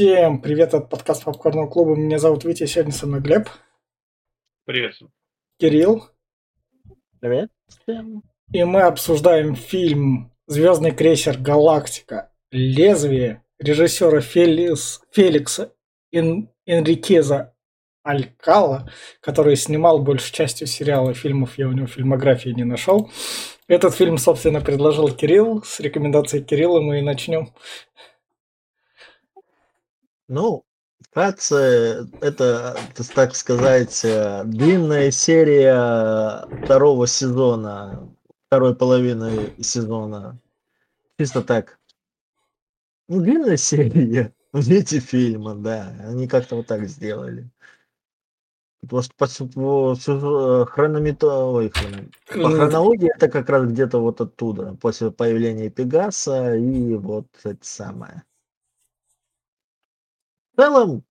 Всем привет от подкаста Попкорного клуба. Меня зовут Витя, сегодня со мной Глеб. Привет. Кирилл. Привет. И мы обсуждаем фильм «Звездный крейсер Галактика. Лезвие» режиссера Феликс, Феликса Эн, Энрикеза Алькала, который снимал большую частью сериала фильмов, я у него фильмографии не нашел. Этот фильм, собственно, предложил Кирилл. С рекомендацией Кирилла мы и начнем. Ну, вкратце, это, так сказать, э, длинная серия второго сезона, второй половины сезона. Чисто так. Ну, длинная серия. Эти фильмы, да. Они как-то вот так сделали. Просто по, по, по, хрономето... Ой, хрон... по хронологии это как раз где-то вот оттуда, после появления Пегаса и вот это самое целом,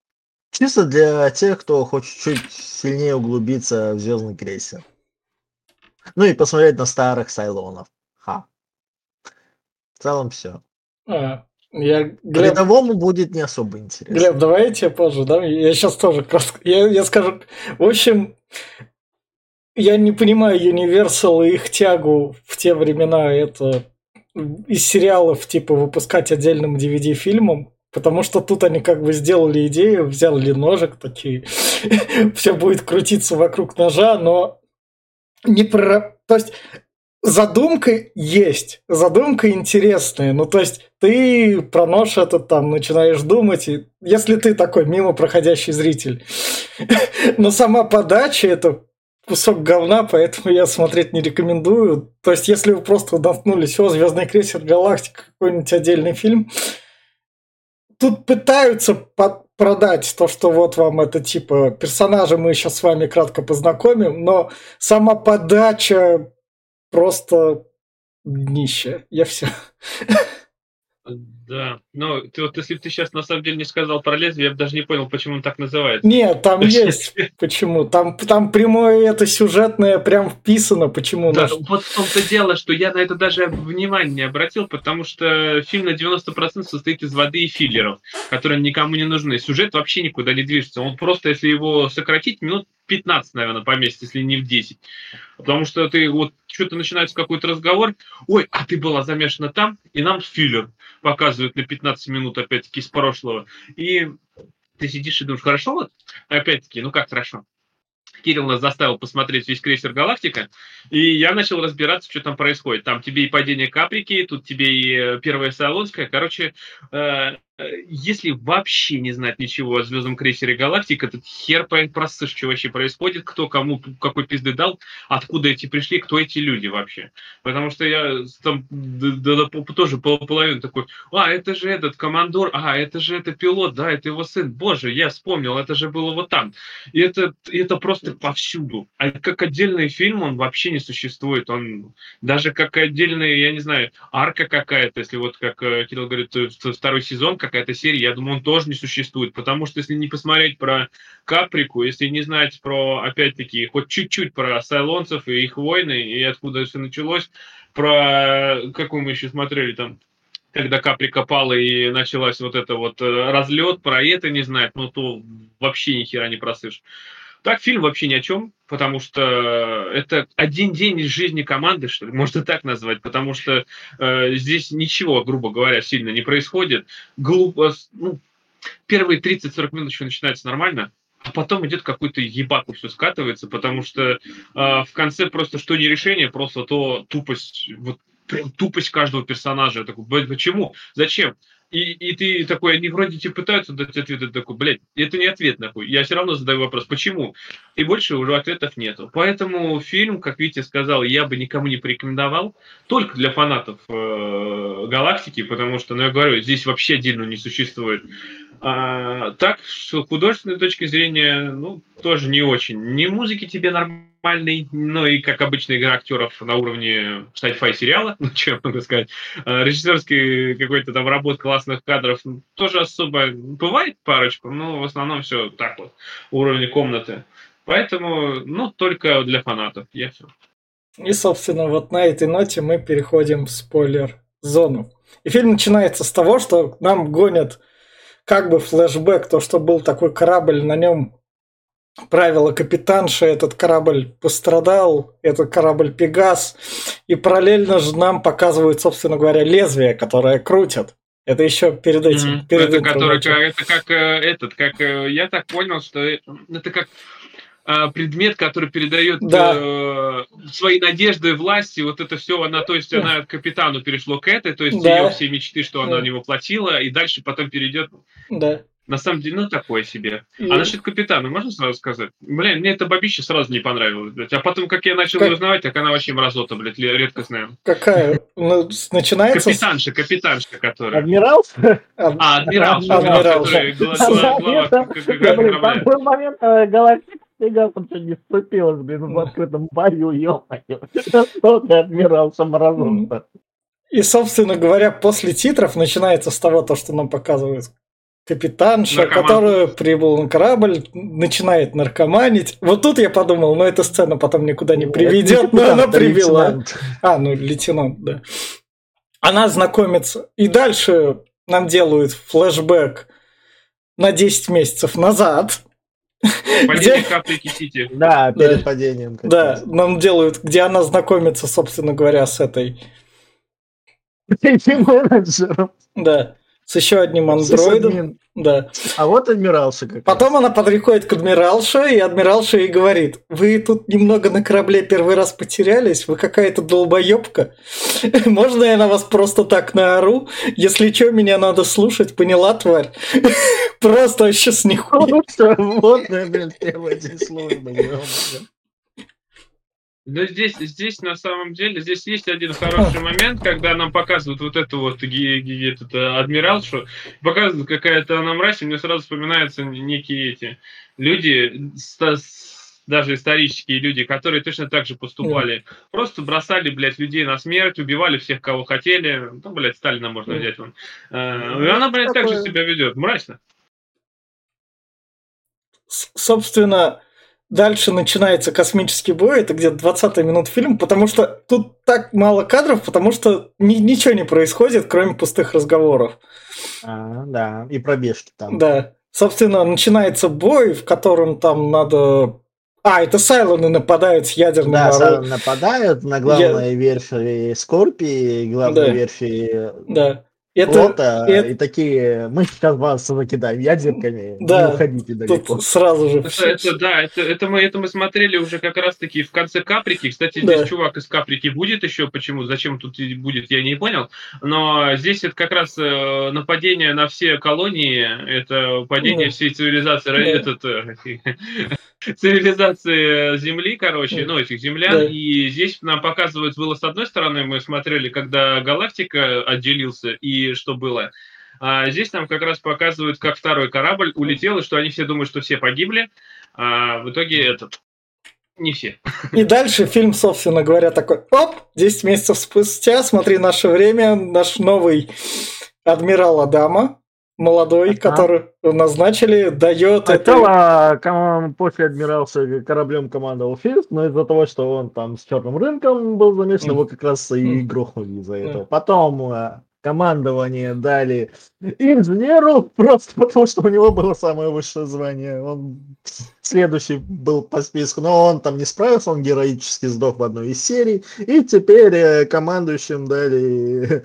чисто для тех, кто хочет чуть сильнее углубиться в звездный крейсер. Ну и посмотреть на старых сайлонов. Ха. В целом все. А, я, Глеб... Рядовому будет не особо интересно. Глеб, давай я тебе позже, да? Я сейчас тоже. Я, я скажу... В общем, я не понимаю Universal и их тягу в те времена это из сериалов типа выпускать отдельным DVD-фильмом. Потому что тут они как бы сделали идею, взяли ножик такие, все будет крутиться вокруг ножа, но не про... То есть задумка есть, задумка интересная. Ну, то есть ты про нож этот там начинаешь думать, и если ты такой мимо проходящий зритель. Но сама подача это кусок говна, поэтому я смотреть не рекомендую. То есть, если вы просто наткнулись, о, Звездный крейсер Галактика, какой-нибудь отдельный фильм, тут пытаются продать то, что вот вам это типа персонажа мы сейчас с вами кратко познакомим, но сама подача просто днище. Я все. Да, но ты, вот если бы ты сейчас на самом деле не сказал про лезвие, я бы даже не понял, почему он так называется. Нет, там есть почему. Там, там прямое это сюжетное прям вписано, почему. Да, наш... вот в том-то дело, что я на это даже внимание не обратил, потому что фильм на 90% состоит из воды и филлеров, которые никому не нужны. Сюжет вообще никуда не движется. Он просто, если его сократить, минут 15, наверное, поместить, если не в 10. Потому что ты вот что-то начинается какой-то разговор, ой, а ты была замешана там, и нам филлер показывают на 15 минут, опять-таки, из прошлого. И ты сидишь и думаешь, хорошо вот? Опять-таки, ну как хорошо? Кирилл нас заставил посмотреть весь крейсер «Галактика», и я начал разбираться, что там происходит. Там тебе и падение Каприки, тут тебе и э, первая Солонская. Короче, Э, если вообще не знать ничего о Звездном крейсере Галактик, этот хер просышь, что вообще происходит, кто кому какой пизды дал, откуда эти пришли, кто эти люди вообще. Потому что я там да, да, тоже половину такой, а, это же этот командор, а, это же это пилот, да, это его сын. Боже, я вспомнил, это же было вот там. И это, это просто повсюду. А как отдельный фильм он вообще не существует. Он даже как отдельный, я не знаю, арка какая-то, если вот как э, Кирилл говорит, э, второй сезон, как какая-то серия, я думаю, он тоже не существует, потому что если не посмотреть про Каприку, если не знать про, опять-таки, хоть чуть-чуть про сайлонцев и их войны, и откуда все началось, про, какую мы еще смотрели там, когда Каприка пала и началась вот это вот э, разлет, про это не знает, ну то вообще ни хера не просышь. Так фильм вообще ни о чем, потому что это один день из жизни команды, что ли, можно так назвать, потому что э, здесь ничего, грубо говоря, сильно не происходит. Глупо, ну, первые 30-40 минут еще начинается нормально, а потом идет какой-то ебаку все скатывается, потому что э, в конце просто что не решение, просто то тупость, вот прям тупость каждого персонажа. Я такой, почему? Зачем? И, и ты такой, они вроде тебе пытаются дать ответ, такой, блядь, это не ответ нахуй. Я все равно задаю вопрос, почему? И больше уже ответов нету. Поэтому фильм, как Витя сказал, я бы никому не порекомендовал, только для фанатов э, Галактики, потому что, ну я говорю, здесь вообще отдельно не существует. А, так, с художественной точки зрения, ну, тоже не очень. Ни музыки тебе нормальной, ну и, как обычно, игра актеров на уровне sci-fi сериала, ну, что я могу сказать. А, режиссерский какой-то там работ классных кадров тоже особо бывает парочку, но в основном все так вот, уровня комнаты. Поэтому, ну, только для фанатов, я все. И, собственно, вот на этой ноте мы переходим в спойлер-зону. И фильм начинается с того, что нам гонят как бы флешбэк, то, что был такой корабль, на нем правила капитанша, этот корабль пострадал, этот корабль Пегас, и параллельно же нам показывают, собственно говоря, лезвие, которое крутят. Это еще перед этим. Мгм. перед это, который, это как э, этот, как э, я так понял, что э, это как а, предмет, который передает Да. э, свои надежды власти, вот это все, она, то есть она капитану перешло к этой, то есть Да. ее все мечты, что она Да. на него платила, и дальше потом перейдет, Да. На самом деле, ну такое себе. И- А насчет капитана, можно сразу сказать? Блин, мне это бабище сразу не понравилось, блядь. А потом, как я начал Как- узнавать, так она вообще мразота, блядь, редкостная. Какая? Ну, начинается... Капитанша, капитанша, которая. Адмирал? а, А, адмирал, Адмирал, адмирал, Там- был момент, э, галактика Пегас вообще не вступилась, блин, в открытом бою, ё-моё. Что ты, адмирал Саморазумца? И, собственно говоря, после титров начинается с того, то, что нам показывают капитанша, Наркоман. которая прибыл на корабль, начинает наркоманить. Вот тут я подумал, ну эта сцена потом никуда не приведет, но она привела. лейтенант. А, ну лейтенант, да. Она знакомится. И дальше нам делают флешбэк на 10 месяцев назад. Падение Сити. Да, перед падением. Да, нам делают, где она знакомится, собственно говоря, с этой, Этим менеджером. да, с еще одним андроидом. Да. А вот адмиралша как Потом она подриходит к адмиралше, и адмиралша ей говорит, вы тут немного на корабле первый раз потерялись, вы какая-то долбоебка. Можно я на вас просто так наору? Если что, меня надо слушать, поняла, тварь? Просто вообще с нихуя. Водная, блин, службы. Да здесь, здесь на самом деле, здесь есть один хороший момент, когда нам показывают вот эту вот этот, э, адмиралшу, показывают какая-то она мразь, и мне сразу вспоминаются некие эти люди, даже исторические люди, которые точно так же поступали. Просто бросали, блядь, людей на смерть, убивали всех, кого хотели. Ну, блядь, Сталина можно взять вон. Э, И она, блядь, так же себя ведет. Мразь-то. С- Собственно, дальше начинается космический бой, это где-то 20 минут фильм, потому что тут так мало кадров, потому что ни- ничего не происходит, кроме пустых разговоров. А, да, и пробежки там. Да. Собственно, начинается бой, в котором там надо... А, это Сайлоны нападают с ядерным Да, оружием. нападают на главной верфи Скорпии, главной Да. верфи Да. Это флота, это- и такие, мы сейчас вас закидаем ядерками, Да, не уходите далеко. тут сразу же... Это, это, да, это, это, мы, это мы смотрели уже как раз-таки в конце Каприки. Кстати, Да. здесь чувак из Каприки будет еще. Почему? Зачем тут будет, я не понял. Но здесь это как раз э, нападение на все колонии. Это падение Да. всей цивилизации. Да. Этот, э, цивилизации Земли, короче, ну, этих землян. Да. И здесь нам показывают, было с одной стороны, мы смотрели, когда галактика отделился, и что было. А здесь нам как раз показывают, как второй корабль улетел, и что они все думают, что все погибли. А в итоге этот. Не все. И дальше фильм, собственно говоря, такой, оп, 10 месяцев спустя, смотри, наше время, наш новый адмирал Адама, молодой, Ага. который назначили, дает это... Сначала ком- после адмиралса кораблем командовал Фист, но из-за того, что он там с черным рынком был замешан, Мгм. его как раз и грохнули из-за этого. Потом э, командование дали инженеру, просто потому что у него было самое высшее звание. Он следующий был по списку, но он там не справился, он героически сдох в одной из серий. И теперь э, командующим дали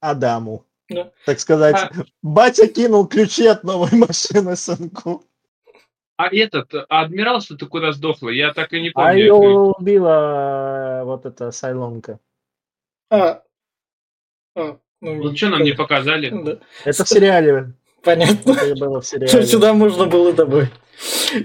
Адаму. Да. Так сказать, батя кинул ключи от новой машины сынку. А этот, а адмирал что-то куда сдохла? Я так и не А помню. ее убила э, вот эта Сайлонка. А, а, ну, Ну, что нам не показали? Да, Это в сериале. понятно. Это было в Что сериале. сюда можно было добавить.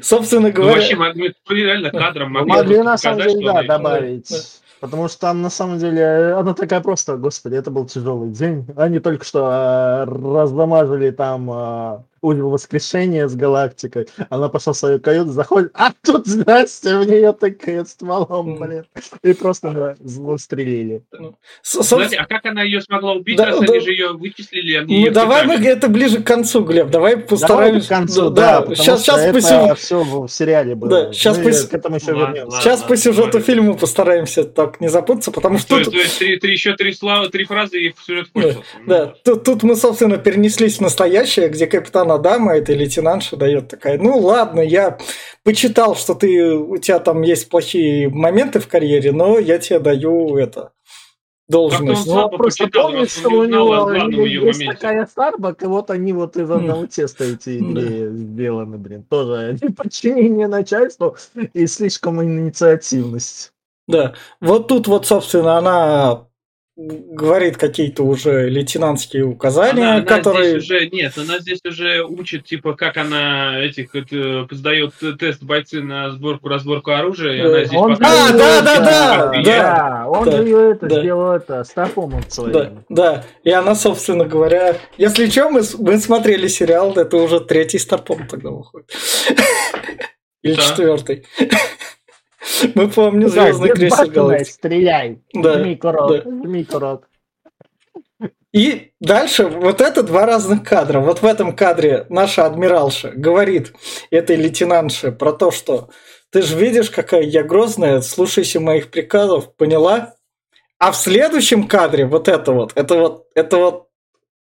Собственно Ну, говоря... вообще, мы, мы реально кадром Ну, могли, Могли на самом деле, да, добавить. Потому что там на самом деле она такая просто, господи, это был тяжелый день. Они только что э, раздамажили там э, узел воскрешения с галактикой. Она пошла в свою каюту, заходит, а тут, здрасте, в нее такая стволом, блин. И просто застрелили. Знаете, а как она ее смогла убить, да, раз да, они же ее вычислили? Они ну, давай мы это ближе к концу, Глеб, давай постараемся. Давай к концу, да. да сейчас, сейчас это по все в сериале было. Да, сейчас мы по... к этому еще ладно, вернемся. Ладно, сейчас ладно, по сюжету ладно. фильма постараемся так не запутаться, потому что... То, тут... то есть три, три, еще три, слова, три фразы и сюжет кончился. Да, да. Тут, тут мы, собственно, перенеслись в настоящее, где капитан Адама, этой лейтенантша, дает такая, ну ладно, я почитал, что ты, у тебя там есть плохие моменты в карьере, но я тебе даю это, должность. Ну, просто помнишь, что у него есть такая Starbucks, и вот они вот из одного теста эти идеи сделаны, блин. Тоже подчинение начальству и слишком инициативность. Да, вот тут вот, собственно, она говорит какие-то уже лейтенантские указания, она, она которые... Здесь уже, нет, она здесь уже учит, типа, как она этих это, сдает тест бойцы на сборку-разборку оружия, и она здесь он показывает... А, да, да, да, да, он да, же это, да. сделал это, стопом своим. Да, да, и она, собственно говоря, если что, мы, мы смотрели сериал, это уже третий старпом тогда выходит. Или четвертый. Мы помним Звездный крейсер Галактики. Стреляй. Да. Жми курок. Да. Жми курок. И дальше вот это два разных кадра. Вот в этом кадре наша адмиралша говорит этой лейтенантше про то, что ты же видишь, какая я грозная, слушайся моих приказов, поняла? А в следующем кадре вот это вот, это вот, это вот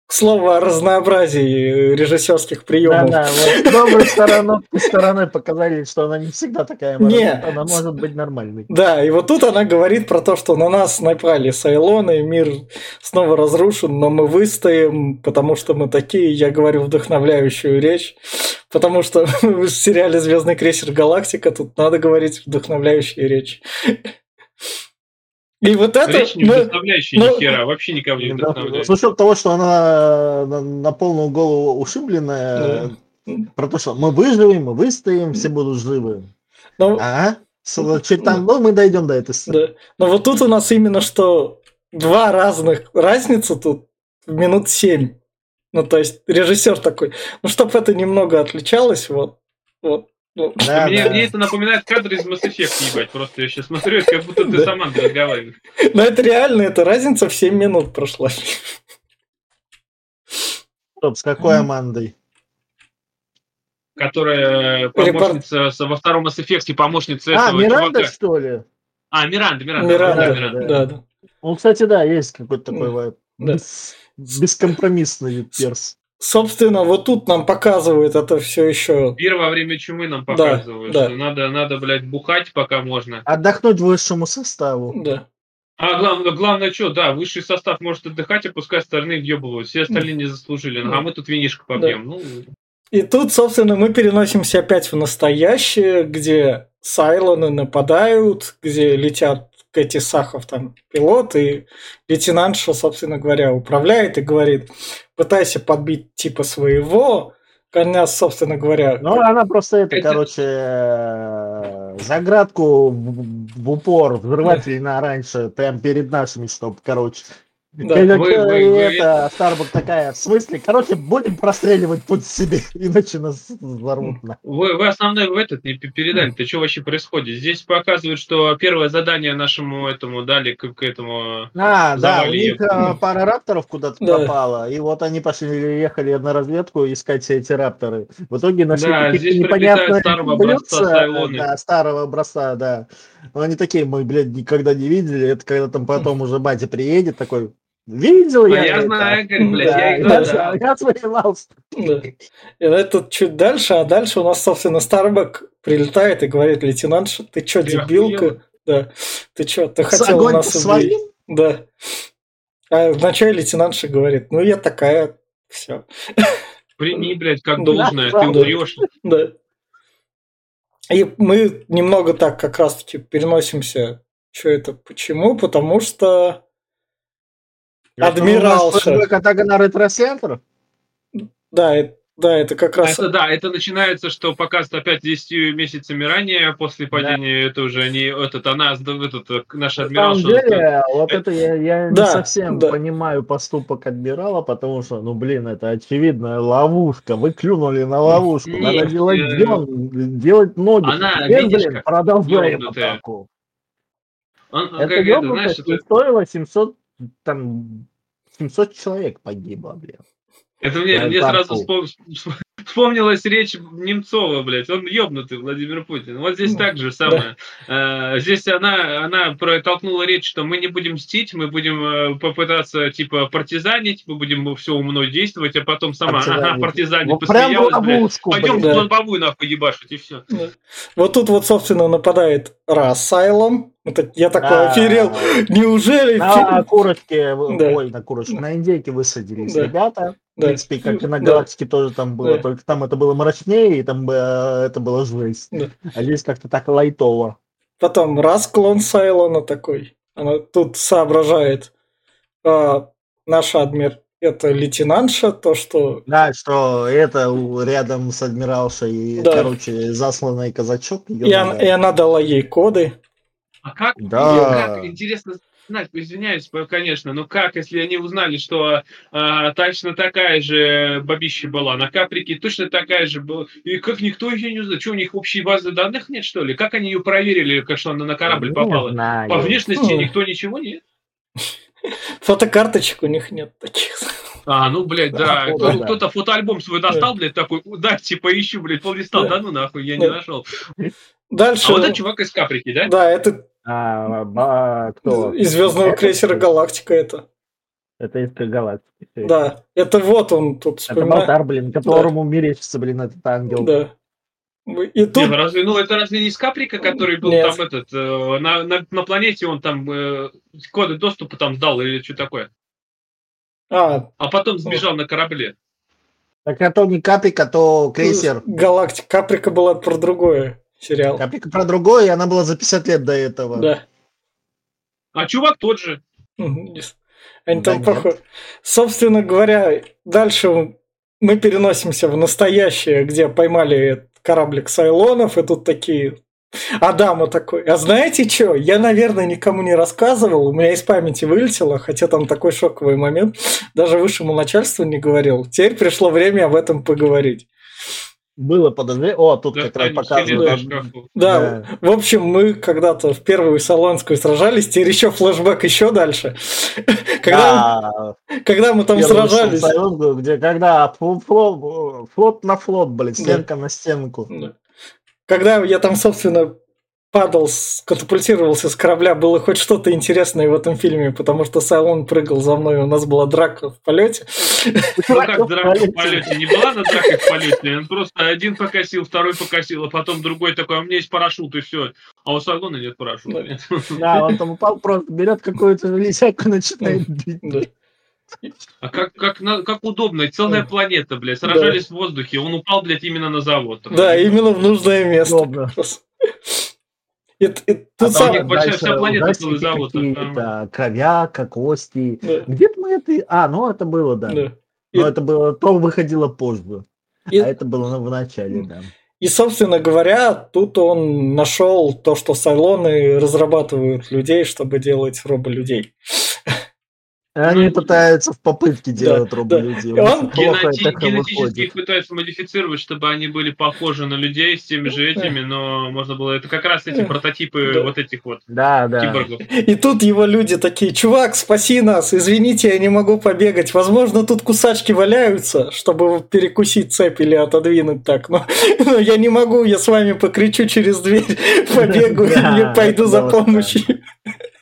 слово о разнообразии режиссерских приемов. Да, да, вот доброй стороной, стороной показали, что она не всегда такая Нет. она может быть нормальной. Да, и вот тут она говорит про то, что на нас напали Сайлоны, мир снова разрушен, но мы выстоим, потому что мы такие, я говорю вдохновляющую речь, потому что в сериале «Звездный крейсер Галактика» тут надо говорить вдохновляющие речь. И вот это... Речь не вдохновляющая ну, ни хера, вообще никого не вдохновляет. С учетом того, что она на, на полную голову ушибленная, да. про то, что мы выживем, мы выстоим, все будут живы. Ну, а? Чуть там, ну, мы дойдем до этой сцены. Да. Но вот тут у нас именно что два разных разница тут в минут семь. Ну, то есть режиссер такой, ну, чтобы это немного отличалось, вот, вот ну, да, мне, да. мне это напоминает кадр из Mass Effect, ебать. Просто я сейчас смотрю, как будто ты да. сама разговариваешь. Но это реально, это разница в 7 минут прошла. Стоп, с какой Амандой? Которая помощница во втором Mass Effect, помощница а, этого Миранда, чувака. что ли? А, Миранда, Миранда. Миранда, да, Миранда. Да, да. да. Ну, кстати, да, есть какой-то такой вайп. Да. Бескомпромиссный перс. Собственно, вот тут нам показывают это все еще. Пир во время чумы нам показывают, да, что надо, надо, блядь, бухать, пока можно. Отдохнуть высшему составу. Да. А главное, главное, что, да, высший состав может отдыхать, а пускай остальные въебывают. Все остальные не заслужили. А мы тут винишко побьем. Да. Ну... И тут, собственно, мы переносимся опять в настоящее, где Сайлоны нападают, где летят эти Сахов там пилот, и лейтенантша, собственно говоря, управляет и говорит, пытайся подбить типа своего, коня, собственно говоря. Ну, она просто это, короче, э, заградку в, упор, взрывательно раньше, прям перед нашими, чтобы, короче, да. Вы, вы, вы, это, Старбук такая, в смысле, короче, будем простреливать путь себе, иначе нас взорвут. Вы, вы основной в этот не передали, ты что вообще происходит? Здесь показывают, что первое задание нашему этому дали к, к этому А, да, у них а, пара рапторов куда-то да. попала, и вот они пошли, ехали на разведку искать все эти рапторы. В итоге нашли да, какие-то непонятные старого блюдца, да, старого образца, да. Но они такие, мы, блядь, никогда не видели, это когда там потом уже батя приедет, такой, Видел я. Я знаю, говорит, блядь, я их да, Я своевался. Да. И это чуть дальше, а дальше у нас, собственно, Старбак прилетает и говорит, лейтенант, ты что, дебилка? Да. Ты что, ты хотел у нас убить? Да. А вначале лейтенантша говорит, ну я такая, все. Прими, блядь, как должное, ты умрешь. Да. И мы немного так как раз-таки переносимся. Что это? Почему? Потому что Адмиралша. Атака на ретро-центр? Да, Да, это как раз... Это да, это начинается, что показывают опять 10 месяцами ранее, после падения, это уже не этот, она, этот, э, наш На адмирал, самом что он деле, вот это я, я Да, не совсем да. понимаю поступок адмирала, потому что, ну блин, это очевидная ловушка. Вы клюнули на ловушку. Надо Нет, делать э, дён, делать ноги. она, Теперь, видишь, блин, продолжаем атаку. Он, Это как это, знаешь, это, стоило 700, там, 700 человек погибло, блин. это мне, на мне сразу вспом- вспомнилась речь Немцова, блядь, он ёбнутый, Владимир Путин. Вот здесь Ну, так же самое. Э, Здесь она, она протолкнула речь, что мы не будем мстить, мы будем э, попытаться, типа, партизанить, мы будем все умно действовать, а потом сама, ага, Партизанить. Вот прям в посмеялась, блядь, пойдем блин. в лобовую нахуй ебашить, и все. Да. Вот тут вот, собственно, нападает Рассайлом. Я такой оферел. Неужели? На курочке, Да. ой, на курочке, на индейке высадились ребята. В принципе, как и на галактике тоже там было, только там это было мрачнее, и там э, это было жесть. А здесь как-то так лайтово. Потом раз клон Сайлона такой. Она тут соображает. А, наш адмир это лейтенантша, то, что... Да, что это рядом с адмиралшей, Да. короче, засланный казачок. И она, и она дала ей коды. А как, Да. как интересно знать, извиняюсь, конечно, но как, если они узнали, что а, точно такая же бабища была на Каприке, точно такая же была, и как никто ее не узнает, что у них общей базы данных нет, что ли? Как они ее проверили, как что она на корабль Не попала? знаю. По внешности Хм. никто ничего нет? Фотокарточек у них нет таких. А, ну, блядь, да. Да. Кто-то фотоальбом свой достал, блядь, такой, дайте поищу, блядь, поллиста, Да. да ну нахуй, я не Да. нашел. Дальше... А вот этот чувак из Каприки, да? Да, это А, ба- кто? из Звездного Это? крейсера Галактика это. Это из галактики. Да, это вот он тут Это вспоминает. Балтар, блин, которому мерещится, блин, этот ангел. Да. И Не, тут... ну разве, ну это разве не из Каприка, который был Нет. там этот, э, на, на, на планете он там э, коды доступа там сдал или что такое? А, А потом сбежал на корабле. Так а то не Каприка, то крейсер. Галактика. Каприка была про другое сериал. Каприка про другое, и она была за 50 лет до этого. Да. А чувак тот же. Они Да там похожи. Собственно говоря, дальше мы переносимся в настоящее, где поймали кораблик Сайлонов, и тут такие... Адама такой. А знаете что? Я, наверное, никому не рассказывал, у меня из памяти вылетело, хотя там такой шоковый момент. Даже высшему начальству не говорил. Теперь пришло время об этом поговорить. Было подозрение. О, тут Да, как раз показывают. Да, Да. в общем, мы когда-то в первую Солонскую сражались, теперь еще флешбэк еще дальше. Когда, Да, когда мы там первый сражались. Сайон, где когда флот, флот, на флот, блин, Да. стенка на стенку. Да. Когда я там, собственно, падал, катапультировался с корабля, было хоть что-то интересное в этом фильме, потому что Сайлон прыгал за мной, у нас была драка в полете. Ну как драка в полете? Не была на дракой в полете? Он просто один покосил, второй покосил, а потом другой такой, а у меня есть парашют, и все. А у Сагона нет парашюта. Да, он там упал, просто берет какую-то железяку, начинает бить. Да. А как, как, как удобно, целая Да. планета, блядь, сражались в воздухе, он упал, блядь, именно на завод. Да, именно в нужное место. Удобно. И, и А сам- у них большая вся планета целый завод, там какие-то, кровяка, кости. Да, Где-то мы это... А, ну это было, да. да. Но И- это было... То выходило позже. И- А это было в начале, да. И, собственно говоря, тут он нашел то, что Сайлоны разрабатывают людей, чтобы делать роболюдей. Они Ну, пытаются в попытке да, делать да. У них он Генети- генетически их пытаются модифицировать, чтобы они были похожи на людей с теми же этими, но можно было... Это как раз эти Да. прототипы Да. вот этих вот Да, да. киборгов. И тут его люди такие, чувак, спаси нас, извините, я не могу побегать. Возможно, тут кусачки валяются, чтобы перекусить цепь или отодвинуть так. Но, но я не могу, я с вами покричу через дверь, побегу Да, и пойду за помощью.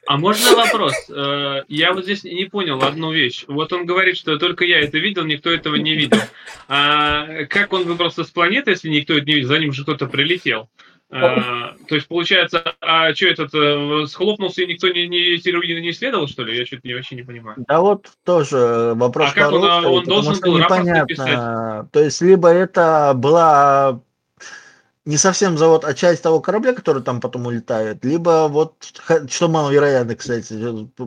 А можно вопрос? Э, Я вот здесь не понял одну вещь. Вот он говорит, что только я это видел, никто этого не видел. А как он выбрался с планеты, если никто это не видел? За ним же кто-то прилетел. А, то есть, получается, а что этот э, схлопнулся и никто не, не, эти руины не исследовал, что ли? Я что-то не, вообще не понимаю. Да вот тоже вопрос А как он, а, он должен был рапорт непонятно. То есть либо это была не совсем завод, а часть того корабля, который там потом улетает, либо вот, что маловероятно, кстати.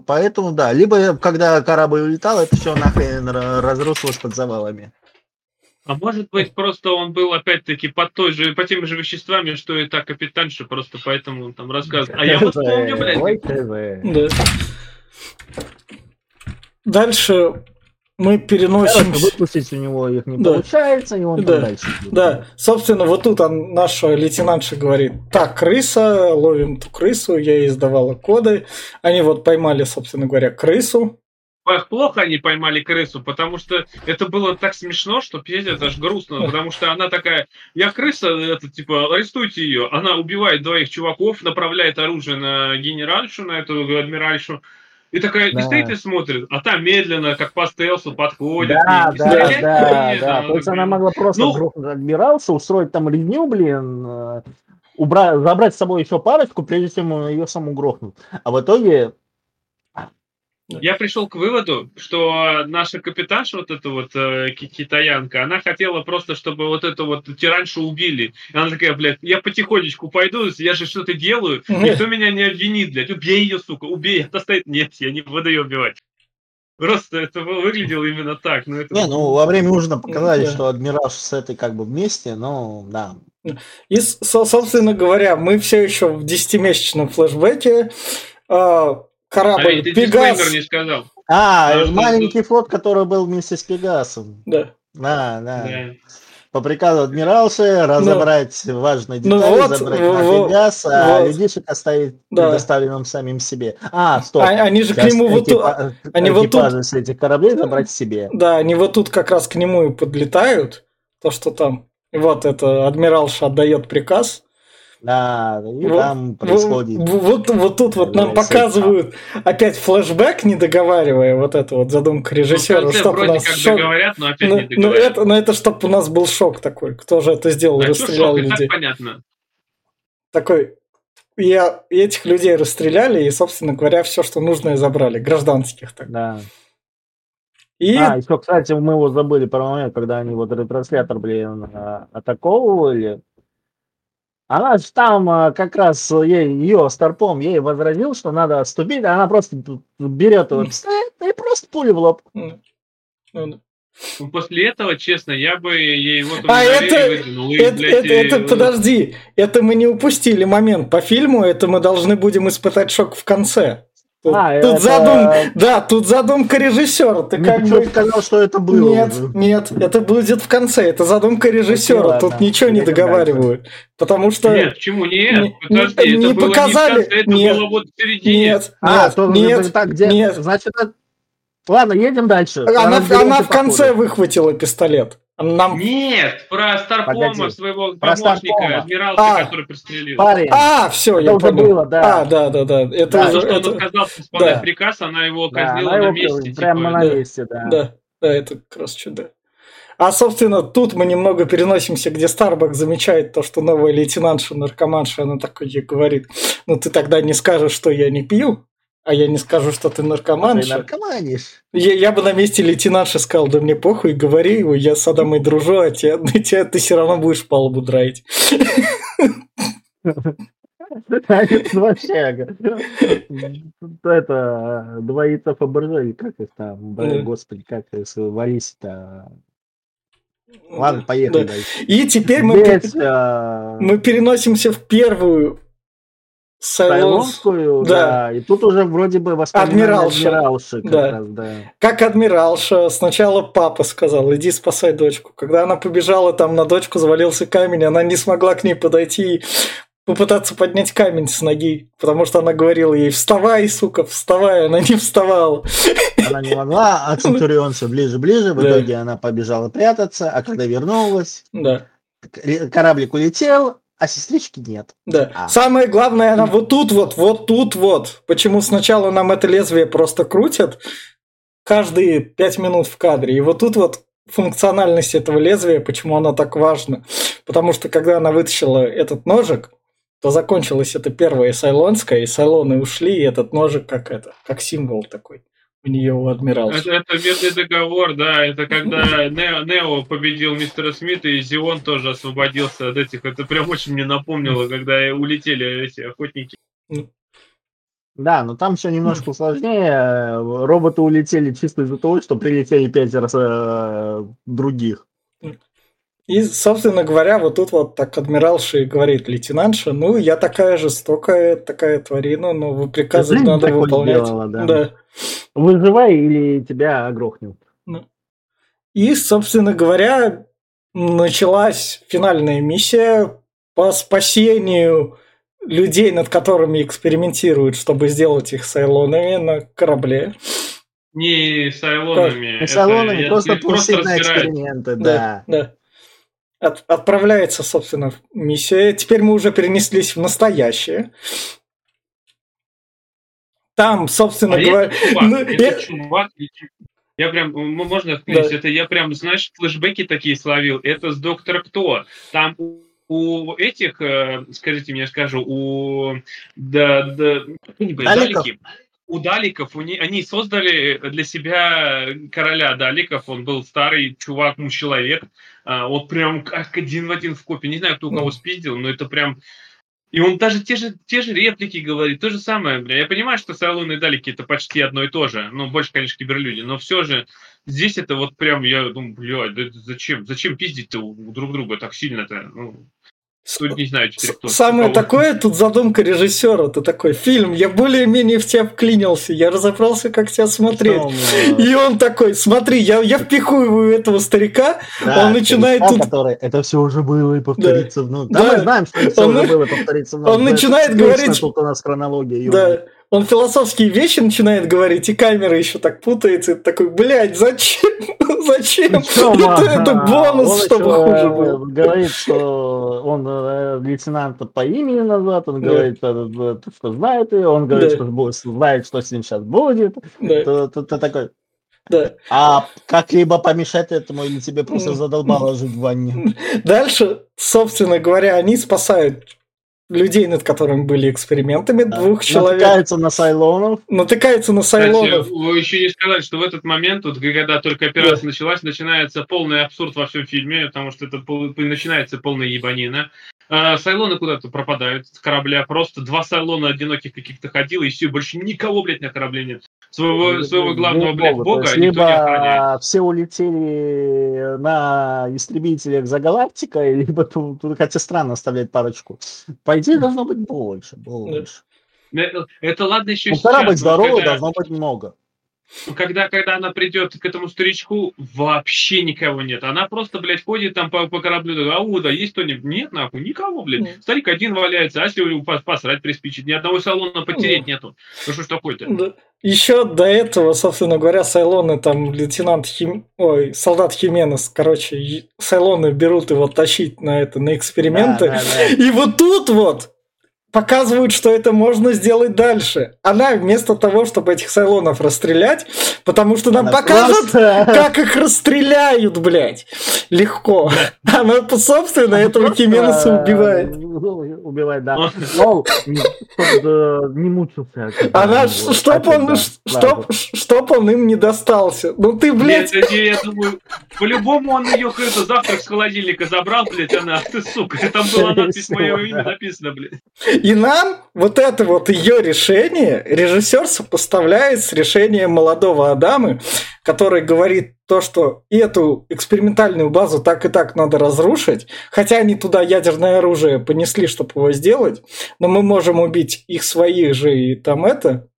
Поэтому да, либо когда корабль улетал, это все нахрен ра- разрушилось под завалами. А может быть, просто он был опять-таки под той же, по тем же веществами, что и та капитанша, просто поэтому он там рассказывает. А я вот помню, блядь. Да. Дальше мы Короче, переносимся. выпустить у него их не Да. получается, и он Да. дальше. идет. Да, собственно, вот тут он, наша лейтенантша говорит, так, крыса, ловим ту крысу, я ей сдавала коды. Они вот поймали, собственно говоря, крысу. Эх, плохо они поймали крысу, потому что это было так смешно, что пиздец, аж грустно, потому что она такая, я крыса, это типа, арестуйте ее. Она убивает двоих чуваков, направляет оружие на генеральшу, на эту адмиральшу, и такая, Да. и стоит и смотрит, а та медленно, как по стелсу, подходит. Да, ней, да, стреляет да, не да. знаю, То есть она могла просто Ну- грохнуть адмиралса, устроить там резню, блин, э, убрать, забрать с собой еще парочку, прежде чем ее саму грохнут. А в итоге Я пришел к выводу, что наша капитанша, вот эта вот э, ки- китаянка, она хотела просто, чтобы вот эту вот тираншу убили. И она такая, блядь, я потихонечку пойду, я же что-то делаю, никто меня не обвинит, блядь, убей ее, сука, убей. Это стоит, нет, я не буду ее убивать. Просто это вы- выглядело именно так. Но это... Не, ну во время ужина показали, Да. что адмирал с этой как бы вместе, но да. И, собственно говоря, мы все еще в десятимесячном флешбеке. А Корабль ты Пегас. не сказал. А, что маленький флот, который был вместе с Пегасом. Да. Да, да. Да. По приказу адмиралши разобрать важные ну детали, вот, забрать во- на Пегас, а вот. людишек оставить Да. предоставленным самим себе. А, стоп. А- они же к Сейчас нему вот тут, они вот тут- этих кораблей забрать себе. да, они вот тут как раз к нему и подлетают, то что там. И вот это адмиралша отдает приказ. Да, и Вот- там происходит. В- Вот, вот тут вот нам показывают опять флешбэк, не договаривая вот это вот задумка Ну, режиссера, конце чтобы у вроде нас как шок. договорят, но опять Ну, не ну, это, ну это чтобы у нас был шок такой, кто же это сделал, А расстрелял шок? И так людей. понятно. Такой, я, этих людей расстреляли, и, собственно говоря, все, что нужное забрали, гражданских так. Да. И А, еще, кстати, мы его забыли про момент, когда они вот ретранслятор, блин, а, атаковывали. Она же там а, как раз ей, ее старпом ей возразил, что надо отступить, а она просто берет его пистолет и просто пулю в лоб. ну, ну, После этого, честно, я бы ей вот А это- выдвинул. и, Это, блядь, это, это, и- подожди, это мы не упустили момент по фильму, это мы должны будем испытать шок в конце. Тут, А, тут это- задум, да, тут задумка режиссера. Ты как бы сказал, что это было. Нет, уже. нет, это будет в конце. Это задумка режиссера. Тут ладно. ничего не договаривают. Потому что. Нет, почему нет? Не- Подожди, не это было показали? не в конце, это Нет. было вот в середине. Нет, А, нет, то нет, так, где? нет. Значит, это- ладно, едем дальше. Она, она в конце ходу. выхватила пистолет. Нам... Нет, про Старпома, Погоди. своего Про помощника, Старпома. адмиралка, А. который пристрелил. Парень, А, все, это я уже понял. было, да. А, да, да, да. Это Да, То, уже. что он это- отказался исполнять да. приказ, она его да, казнила она на его месте. прямо типа, на да. месте, да. Да, да, это как раз чудо. А, собственно, тут мы немного переносимся, где Старбак замечает то, что новая лейтенантша, наркоманша, она такой ей говорит, ну ты тогда не скажешь, что я не пью, а я не скажу, что ты Ты наркоманша. наркоманишь. Я, я бы на месте лейтенантши сказал, да мне похуй, говори его, я с Адамой дружу, а тебя, тебя ты все равно будешь палубу драить. Это вообще это ФБРЖ, или как их там, господи, как их варись-то. Ладно, поехали Да. дальше. И теперь мы, Здесь, а, мы переносимся в первую Сайлонс. Сайлонскую, Да. да. и тут уже вроде бы Адмиралша. адмиралши как Да. раз, да. Как адмиралша, сначала папа сказал, иди спасай дочку. Когда она побежала, там на дочку завалился камень, она не смогла к ней подойти и попытаться поднять камень с ноги, потому что она говорила ей, вставай, сука, вставай, она не вставала. Она не могла, а Центурион все ближе-ближе, в Да. итоге она побежала прятаться, а когда вернулась, Да, к- кораблик улетел, а сестрички нет. да. А. Самое главное, она вот тут вот, вот тут вот. Почему сначала нам это лезвие просто крутят каждые пять минут в кадре, и вот тут вот функциональность этого лезвия, почему она так важна. Потому что когда она вытащила этот ножик, то закончилась это первая Сайлонская, и Сайлоны ушли, и этот ножик как это, как символ такой у нее у адмирала. Это, это мирный договор, да, это когда Нео, Нео победил мистера Смита, и Зион тоже освободился от этих. Это прям очень мне напомнило, когда улетели эти охотники. Да, но там все немножко сложнее. Роботы улетели чисто из-за того, что прилетели пять раз э, других. И, собственно говоря, вот тут вот так адмиралша и говорит лейтенантша, ну, я такая жестокая, такая тварина, но вы приказы Жизнь надо выполнять. сделала, да. да. Выживай или тебя грохнут. И, собственно говоря, началась финальная миссия по спасению людей, над которыми экспериментируют, чтобы сделать их сайлонами на корабле. Не сайлонами. Не это- салонами, я- просто пустить на эксперименты, да. да. От- отправляется, собственно, миссия. Теперь мы уже перенеслись в настоящее. Там, собственно А говоря... ну, я- чувак, я прям, можно вклинить, это я прям, знаешь, флешбеки такие словил, это с Доктора Кто. Там у, у этих, э, скажите мне, скажу, у да, да, Далеков? далеки, у Даликов, у не- они создали для себя короля Даликов, он был старый чувак, ну, человек, а, вот прям как один в один в копии, не знаю, кто у кого спиздил, но это прям и он даже те же, те же реплики говорит, то же самое, бля. Я понимаю, что Сайлон и Далики это почти одно и то же. Ну, больше, конечно, киберлюди. Но все же здесь это вот прям, я думаю, блядь, да зачем? Зачем пиздить-то друг друга так сильно-то? Ну, тут не знаю, теперь кто. Самое кого. такое тут задумка режиссера. Ты такой фильм, я более-менее в тебя вклинился, я разобрался, как тебя смотреть. Э, И он такой, смотри, я, я впихиваю этого старика, да, он начинает тут- который, это все уже было и повторится вновь. Да, Да. мы знаем, что это все Он- уже было и повторится вновь. он начинает говорить- Тут у нас хронология. да, он философские вещи начинает говорить, и камера еще так путается, и такой, блядь, зачем? Зачем? Причем, Это, это бонус, он чтобы хуже было. Говорит, что он э, лейтенанта по имени назвать, он говорит, э, э, что знает ее, он говорит, что знает, что с ним сейчас будет. Ты такой, да. а как-либо помешать этому, или тебе просто задолбало жить в ванне? Дальше, собственно говоря, они спасают людей, над которыми были экспериментами, двух человек. Натыкается на Сайлонов. Натыкаются на Кстати, Сайлонов. вы еще не сказали, что в этот момент, вот, когда только операция началась, начинается полный абсурд во всем фильме, потому что это начинается полная ебанина. А, Сайлоны куда-то пропадают с корабля. Просто два Сайлона одиноких каких-то ходило, и все, больше никого, блядь, на корабле нет. Своего, своего главного, блядь, Ей-богу, то бога есть никто не охраняет. Либо все улетели на истребителях за галактикой, либо тут, тут хотя странно оставлять парочку. По идее, должно быть больше. больше. Это, это ладно еще Ну, сейчас, корабль здоровый, когда- должно быть много. Когда, когда она придет к этому старичку, вообще никого нет. Она просто, блядь, ходит там по, по кораблю, такая, ау, да, есть кто-нибудь? Нет, нахуй, никого, блядь. Мгм. Старик один валяется, а если у него пос- посрать приспичит? Ни одного салона потереть нету. Ну что ж такое-то? Да. Еще до этого, собственно говоря, Сайлоны, там, лейтенант Хим... Ой, солдат Хименес, короче, Сайлоны берут его тащить на это, на эксперименты. Да, да, да. И вот тут вот показывают, что это можно сделать дальше. Она вместо того, чтобы этих Сайлонов расстрелять, потому что нам Она покажут, просто- как их расстреляют, блядь, легко. Она, собственно, этого просто, Хименеса э, убивает. Убивает, да. Э, не мучился. Она, чтоб он, чтоб, чтоб он им не достался. Ну ты, блядь, Нет, я, я думаю, по-любому он ее какой-то завтрак с холодильника забрал, блядь, она, ты сука, там была надпись мое имя написано, блядь. И нам вот это вот ее решение режиссер сопоставляет с решением молодого Адамы, который говорит то, что эту экспериментальную базу так и так надо разрушить, хотя они туда ядерное оружие понесли, чтобы его сделать, но мы можем убить их своих же и там это,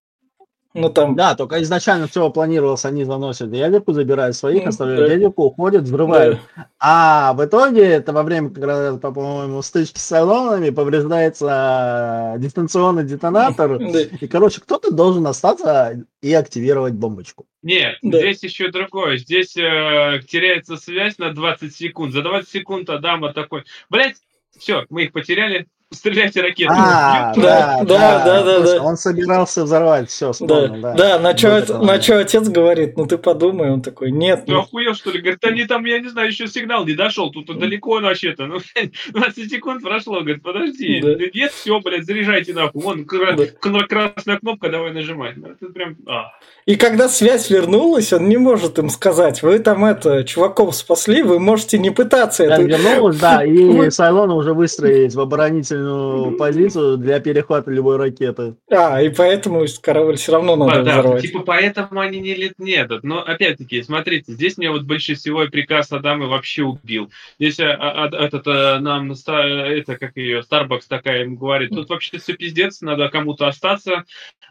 ну там... Да, только изначально все планировалось, они заносят ядерку, забирают своих, Ну, оставляют да. ядерку, уходят, взрывают. А в итоге, это во время, как раз, по- по-моему, стычки с салонами повреждается э, дистанционный детонатор. Да. И, короче, кто-то должен остаться и активировать бомбочку. Нет, Да. здесь еще другое. Здесь э, теряется связь на 20 секунд. За 20 секунд Адама такой, блядь, все, мы их потеряли, стреляйте ракеты. А. Да, да, да, да, да. Он собирался взорвать, все, Да, вспомнил, да. да, на чё отец говорит, ну ты подумай, он такой, нет, Ты ну, охуел, что ли? Говорит, они там, я не знаю, еще сигнал не дошел, тут далеко вообще-то. Ну, блядь, 20 секунд прошло, говорит, подожди. Да. Нет, все, блядь, заряжайте нахуй. Вон, кра- Да. кра- красная кнопка, давай нажимай. Ну, Это прям... а. И когда связь вернулась, он не может им сказать, вы там это, чуваков спасли, вы можете не пытаться это... вернулась, да, и Сайлона уже выстроились в оборонительную идеальную позицию для перехвата любой ракеты. А, и поэтому корабль все равно надо Да, взорвать. типа поэтому они не лет нет. Но опять-таки, смотрите, здесь мне вот больше всего приказ Адама вообще убил. Здесь а, а, а, этот а, нам это как ее Starbucks такая им говорит, тут вообще все пиздец, надо кому-то остаться.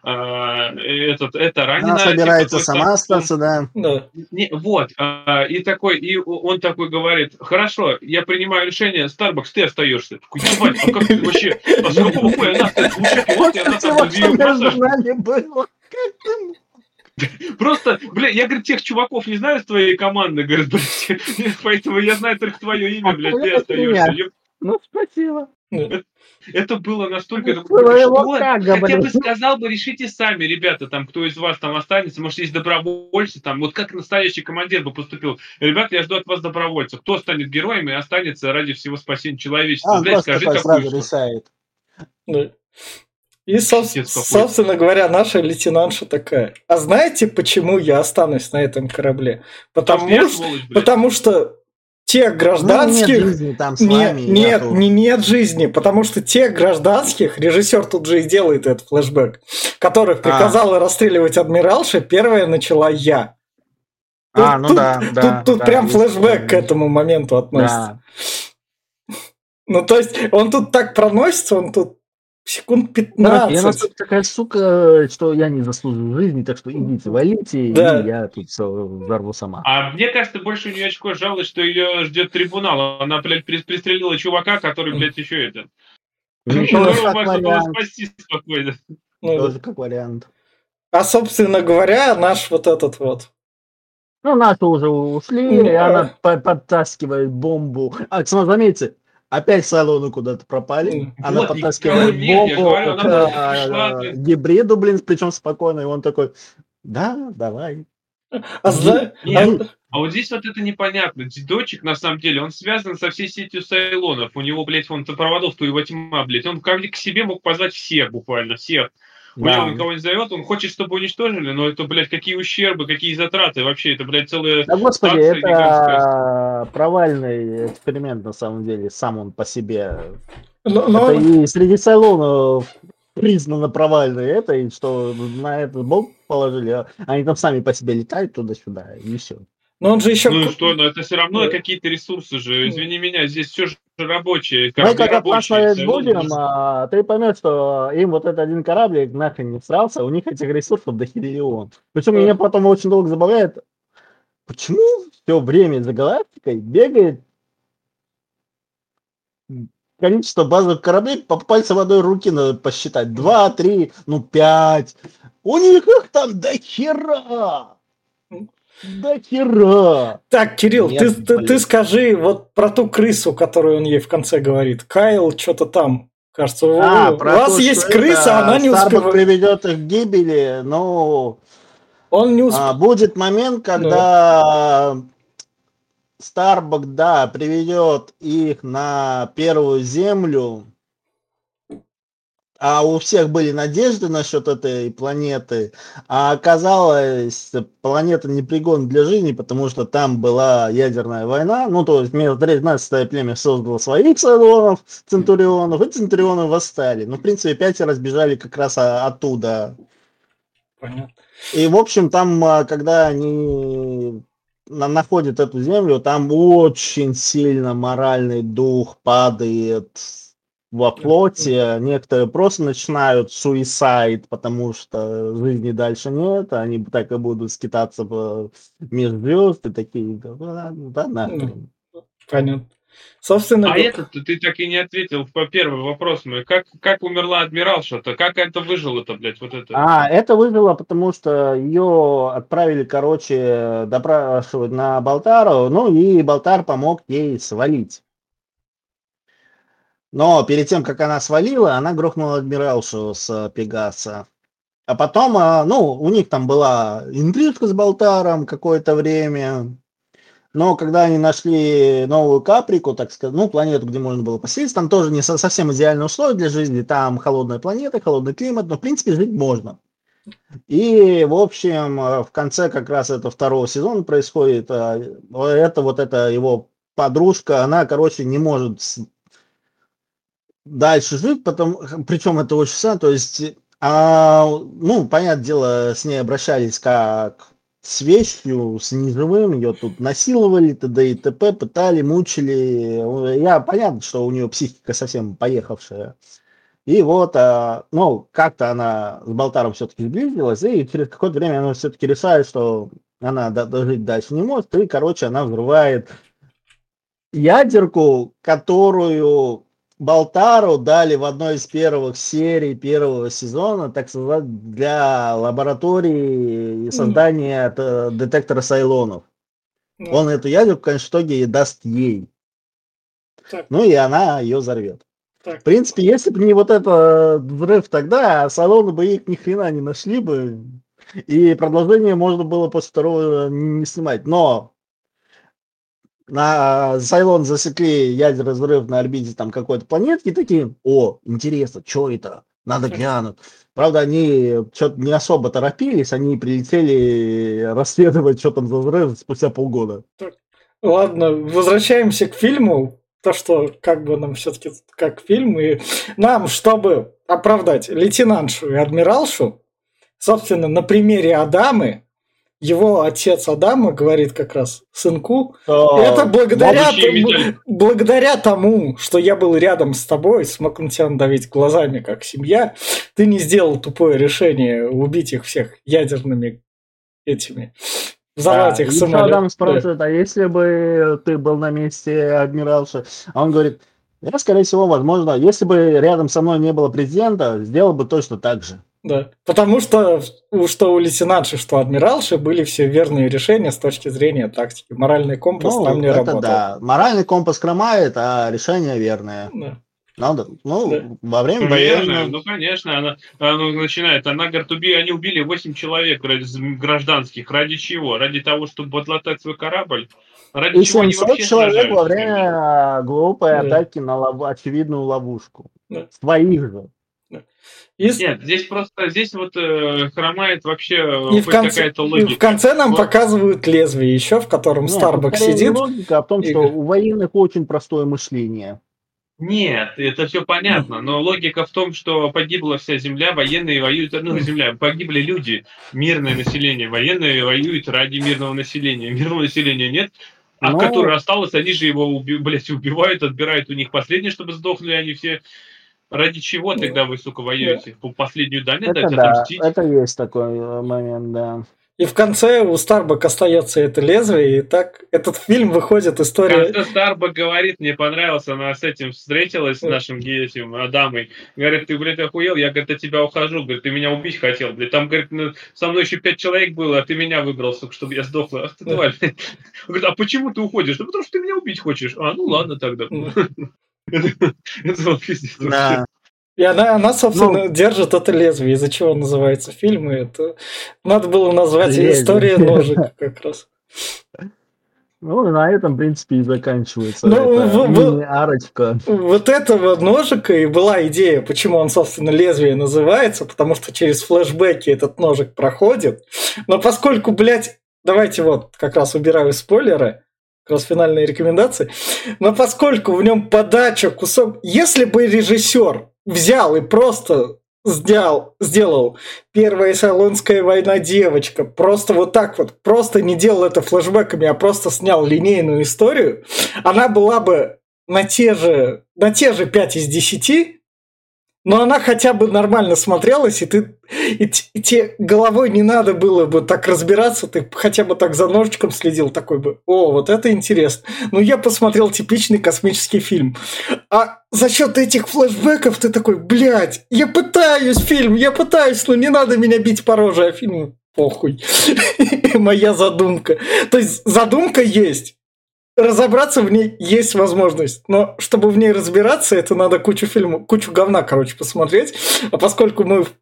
А, этот это ранено. Она собирается типа, сама остаться, да. Да. Не, вот, а, и такой, и он такой говорит, хорошо, я принимаю решение, Starbucks, ты остаешься. Такой, ебать, а как вообще, а с какого хуя нас слушать, вот я было. Как ты Просто, бля, я, говорит, тех чуваков не знаю с твоей команды, говорит, блядь, поэтому я знаю только твое имя, блядь, ты остаешься. Ну, спасибо. Это было настолько... Ну, это было, что, кага, Хотя бы сказал бы, решите сами, ребята, там, кто из вас там останется, может, есть добровольцы, там, вот как настоящий командир бы поступил. Ребята, я жду от вас добровольцев. Кто станет героем и останется ради всего спасения человечества? А, Блядь, скажи сразу. Да. И, соб- Пиздец какой. собственно говоря, наша лейтенантша такая. А знаете, почему я останусь на этом корабле? Потому Потому, что потому что тех Ну, нет гражданских... жизни там с Не- вами. нет, нету. не нет жизни, потому что тех гражданских, режиссер тут же и делает этот флешбэк, которых А. приказала расстреливать адмиралша, первая начала я. А, Тут- ну тут- да, Тут, да. тут да, прям есть флешбэк такое. к этому моменту относится. Да. Ну, то есть, он тут так проносится, он тут секунд Да, 15. я настолько такая сука, что я не заслуживаю жизни, так что идите, валите, Да. и я тут все взорву сама. А мне кажется, больше у нее очко жалость, что ее ждет трибунал. Она, блядь, при- пристрелила чувака, который, блядь, еще это. Ну, спасти спокойно. Ну, Тоже как вариант. А, собственно говоря, наш вот этот вот. Ну, наши уже ушли, Ну, и она по- подтаскивает бомбу. А, кстати, заметьте, опять салоны куда-то пропали. Она Вот, я бомбу к, а, гибриду, блин, причем спокойно, и он такой, да, давай. А, зна- Нет. а- А вот здесь вот это непонятно. Дедочек, на самом деле, он связан со всей сетью сайлонов. У него, блядь, вон проводов-то его тьма, блядь. Он мне- к себе мог позвать всех буквально, всех. У Да. него никого не зовет, он хочет, чтобы уничтожили, но это, блядь, какие ущербы, какие затраты. Вообще, это, блядь, целая... Да, господи, станция это провальный эксперимент, на самом деле, сам он по себе. но- но- Это и среди салонов признано провальный это, и что на это бомб положили, а они там сами по себе летают туда-сюда, и все. но он же еще... Ну и что, но это все равно какие-то ресурсы же. Извини меня, здесь все же рабочие. Мы когда Сайлоны будем, а, ты поймешь, что им вот этот один кораблик нахрен не всрался, у них этих ресурсов до хилион. Причем Да. меня потом очень долго забавляет, почему все время за галактикой бегает количество базовых кораблей по пальцам одной руки надо посчитать. Два, три, ну пять. У них их там до хера. До хера. Так, Кирилл, Нет, ты, ты, блин. ты скажи вот про ту крысу, которую он ей в конце говорит. Кайл что-то там. Кажется, у- А, у про вас то, есть крыса, она не Starbucks успевает. приведет их к гибели, но Он не а, успевает. будет момент, когда Starbucks, да, приведет их на первую землю, а у всех были надежды насчет этой планеты, а оказалось, планета непригодна для жизни, потому что там была ядерная война, ну, то есть 13 племя создало своих салонов, центурионов, и центурионы восстали. Ну, в принципе, пятеро сбежали как раз оттуда. Понятно. И, в общем, там, а, когда они на- находят эту землю, там очень сильно моральный дух падает во флоте. Некоторые просто начинают суицид, потому что жизни дальше нет. Они так и будут скитаться по меж звезд и такие, да, ладно, да нахрен. Понятно. Собственно, А го- этот ты так и не ответил по первый вопрос мой. Как, как умерла адмиралша-то? Как это выжило-то, блядь, вот это? А, это выжило, потому что ее отправили, короче, допрашивать на Болтару, ну и Болтар помог ей свалить. Но перед тем, как она свалила, она грохнула адмиралшу с э, Пегаса. А потом, а, ну, у них там была интрижка с Болтаром какое-то время. Но когда они нашли новую Каприку, так сказать, ну, планету, где можно было поселиться, там тоже не со- совсем идеальные условия для жизни. Там холодная планета, холодный климат, но, в принципе, жить можно. И, в общем, э, в конце как раз этого второго сезона происходит, э, это вот эта его подружка, она, короче, не может дальше жить, потом, причем это странно, то есть, а, ну, понятное дело, с ней обращались как с вещью, с неживым, ее тут насиловали, т.д. и т.п., пытали, мучили. Я понятно, что у нее психика совсем поехавшая. И вот, а, ну, как-то она с Болтаром все-таки сблизилась, и через какое-то время она все-таки решает, что она дожить дальше не может, и, короче, она взрывает ядерку, которую Болтару дали в одной из первых серий первого сезона, так сказать, для лаборатории и создания mm. детектора сайлонов. Mm. Он эту ядерку, конечно, в итоге даст ей. Так. Ну и она ее взорвет. Так. В принципе, если бы не вот этот взрыв тогда, салоны бы их ни хрена не нашли бы. И продолжение можно было после второго не снимать. Но на Сайлон засекли ядерный взрыв на орбите там какой-то планетки, такие, о, интересно, что это? Надо глянуть. Правда, они что-то не особо торопились, они прилетели расследовать, что там за взрыв спустя полгода. Ладно, возвращаемся к фильму. То, что как бы нам все-таки как фильм, и нам, чтобы оправдать лейтенантшу и адмиралшу, собственно, на примере Адамы, его отец Адама говорит как раз сынку, а, это благодаря тому, благодаря тому, что я был рядом с тобой, смог на тебя надавить глазами как семья, ты не сделал тупое решение убить их всех ядерными этими взорвать да, их самолет. Адам спрашивает, а если бы ты был на месте адмиралши? А он говорит, я, скорее всего, возможно, если бы рядом со мной не было президента, сделал бы точно так же. Да, потому что что у лейтенантши, что адмиралши были все верные решения с точки зрения тактики. Моральный компас ну, там не это работал. Да, моральный компас хромает, а решение верное. Да. Надо, ну, да. во время Наверное, ну, конечно, она, она начинает. Она говорит, уби, они убили 8 человек гражданских. Ради чего? Ради того, чтобы подлатать свой корабль? Ради И чего 700 человек во время глупой да. атаки на лов... очевидную ловушку. Да. Своих же. И... Нет, здесь просто здесь вот э, хромает вообще э, и в конце, какая-то логика. И в конце нам вот. показывают лезвие еще, в котором Нет, Starbucks сидит. Логика о том, и... что у военных очень простое мышление. Нет, это все понятно, но логика в том, что погибла вся земля, военные воюют, ну, земля, погибли люди, мирное население, военные воюют ради мирного населения, мирного населения нет, а но... которое осталось, они же его, уби, блядь, убивают, отбирают у них последнее, чтобы сдохли они все. Ради чего тогда вы, сука, воюете? По последнюю дань это дать, да, отомстить? Это есть такой э, момент, да. И в конце у Старбак остается это лезвие, и так этот фильм выходит история. Когда Старбак говорит, мне понравился, она с этим встретилась, с нашим этим Адамой. Говорит, ты, блядь, охуел? Я, говорит, от тебя ухожу. Говорит, ты меня убить хотел, блядь. Там, говорит, ну, со мной еще пять человек было, а ты меня выбрал, сука, чтобы я сдохла. Ах ты тварь. Говорит, а почему ты уходишь? Да потому что ты меня убить хочешь. А, ну ладно тогда. Это пиздец. И она, она собственно, ну, держит это лезвие, из-за чего называется фильм. И это надо было назвать лезвие. история ножик как раз. Ну, на этом, в принципе, и заканчивается ну, эта в, арочка. Вот этого ножика и была идея, почему он, собственно, лезвие называется, потому что через флешбеки этот ножик проходит. Но поскольку, блядь, давайте вот как раз убираю спойлеры, раз финальные рекомендации. Но поскольку в нем подача, кусок... Если бы режиссер взял и просто сделал, сделал первая Салонская война девочка, просто вот так вот, просто не делал это флэшбэками, а просто снял линейную историю, она была бы на те же, на те же 5 из 10, но она хотя бы нормально смотрелась, и ты и, и тебе головой не надо было бы так разбираться, ты хотя бы так за ножичком следил, такой бы, о, вот это интересно. Ну, я посмотрел типичный космический фильм. А за счет этих флешбеков ты такой, блядь, я пытаюсь фильм, я пытаюсь, но не надо меня бить по роже, а фильм похуй. Моя задумка. То есть задумка есть, разобраться в ней есть возможность. Но чтобы в ней разбираться, это надо кучу фильмов, кучу говна, короче, посмотреть. А поскольку мы в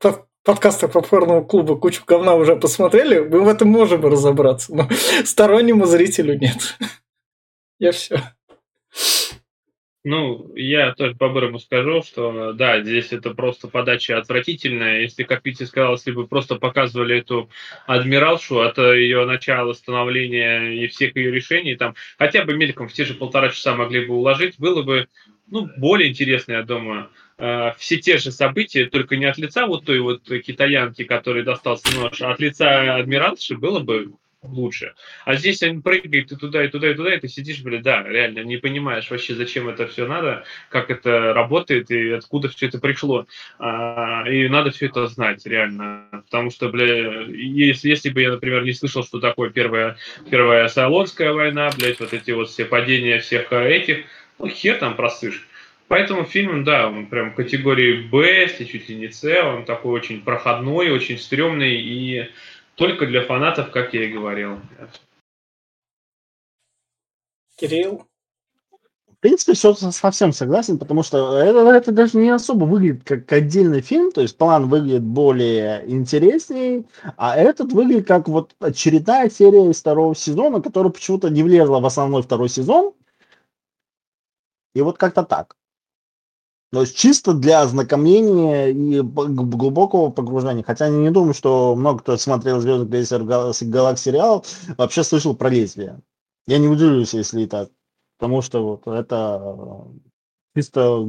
подкастах попкорного клуба кучу говна уже посмотрели, мы в этом можем разобраться. Но стороннему зрителю нет. Я все. Ну, я тоже по-бырому скажу, что да, здесь это просто подача отвратительная. Если, как Витя сказал, если бы просто показывали эту адмиралшу от ее начала становления и всех ее решений, там хотя бы мельком в те же полтора часа могли бы уложить, было бы ну, более интересно, я думаю. Э, все те же события, только не от лица вот той вот китаянки, которой достался нож, а от лица адмиралши было бы лучше. А здесь он прыгает и туда, и туда, и туда, и ты сидишь, блин, да, реально не понимаешь вообще, зачем это все надо, как это работает и откуда все это пришло. А, и надо все это знать, реально. Потому что, бля, если, если бы я, например, не слышал, что такое первая, первая Сайлонская война, блядь, вот эти вот все падения всех этих, ну, хер там просышь. Поэтому фильм, да, он прям категории Б, если чуть ли не С, он такой очень проходной, очень стрёмный и только для фанатов, как я и говорил. Кирилл? В принципе, все совсем согласен, потому что это, это даже не особо выглядит как отдельный фильм, то есть план выглядит более интереснее, а этот выглядит как вот очередная серия из второго сезона, которая почему-то не влезла в основной второй сезон. И вот как-то так. То есть чисто для ознакомления и глубокого погружения. Хотя я не думаю, что много кто смотрел «Звездный крейсер Галакс» сериал, вообще слышал про лезвие. Я не удивлюсь, если и так. Потому что вот это э, чисто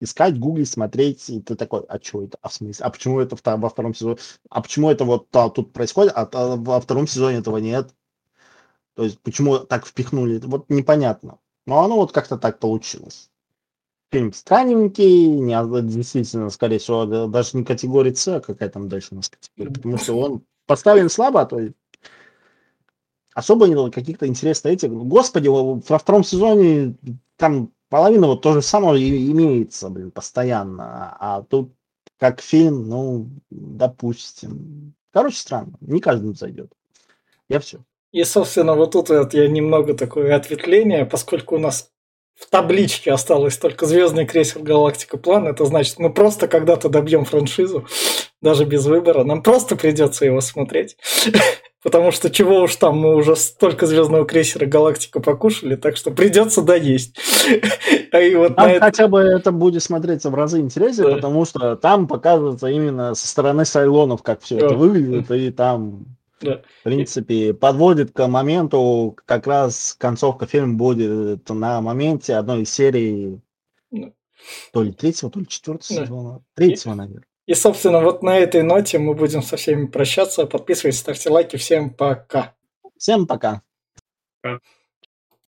искать, гуглить, смотреть, и ты такой, а что это, а в смысле, а почему это во втором сезоне, а почему это вот а, тут происходит, а, а во втором сезоне этого нет? То есть почему так впихнули, вот непонятно. Но оно вот как-то так получилось фильм странненький, не, действительно, скорее всего, даже не категории С, а какая там дальше у нас категория, потому что он поставлен слабо, а то особо не было каких-то интересных этих. Господи, во втором сезоне там половина вот то же самое имеется, блин, постоянно, а тут как фильм, ну, допустим. Короче, странно, не каждому зайдет. Я все. И, собственно, вот тут вот я немного такое ответвление, поскольку у нас в табличке осталось только Звездный крейсер Галактика План. Это значит, мы просто когда-то добьем франшизу, даже без выбора. Нам просто придется его смотреть. Потому что чего уж там, мы уже столько Звездного крейсера Галактика покушали, так что придется доесть. А и вот там это... хотя бы это будет смотреться в разы интереснее, да. потому что там показывается именно со стороны Сайлонов, как все да. это выглядит, и там да. В принципе, подводит к моменту, как раз концовка фильма будет на моменте одной из серий да. то ли третьего, то ли четвертого да. сезона. Третьего, и, наверное. И, собственно, вот на этой ноте мы будем со всеми прощаться. Подписывайтесь, ставьте лайки. Всем пока. Всем пока. пока.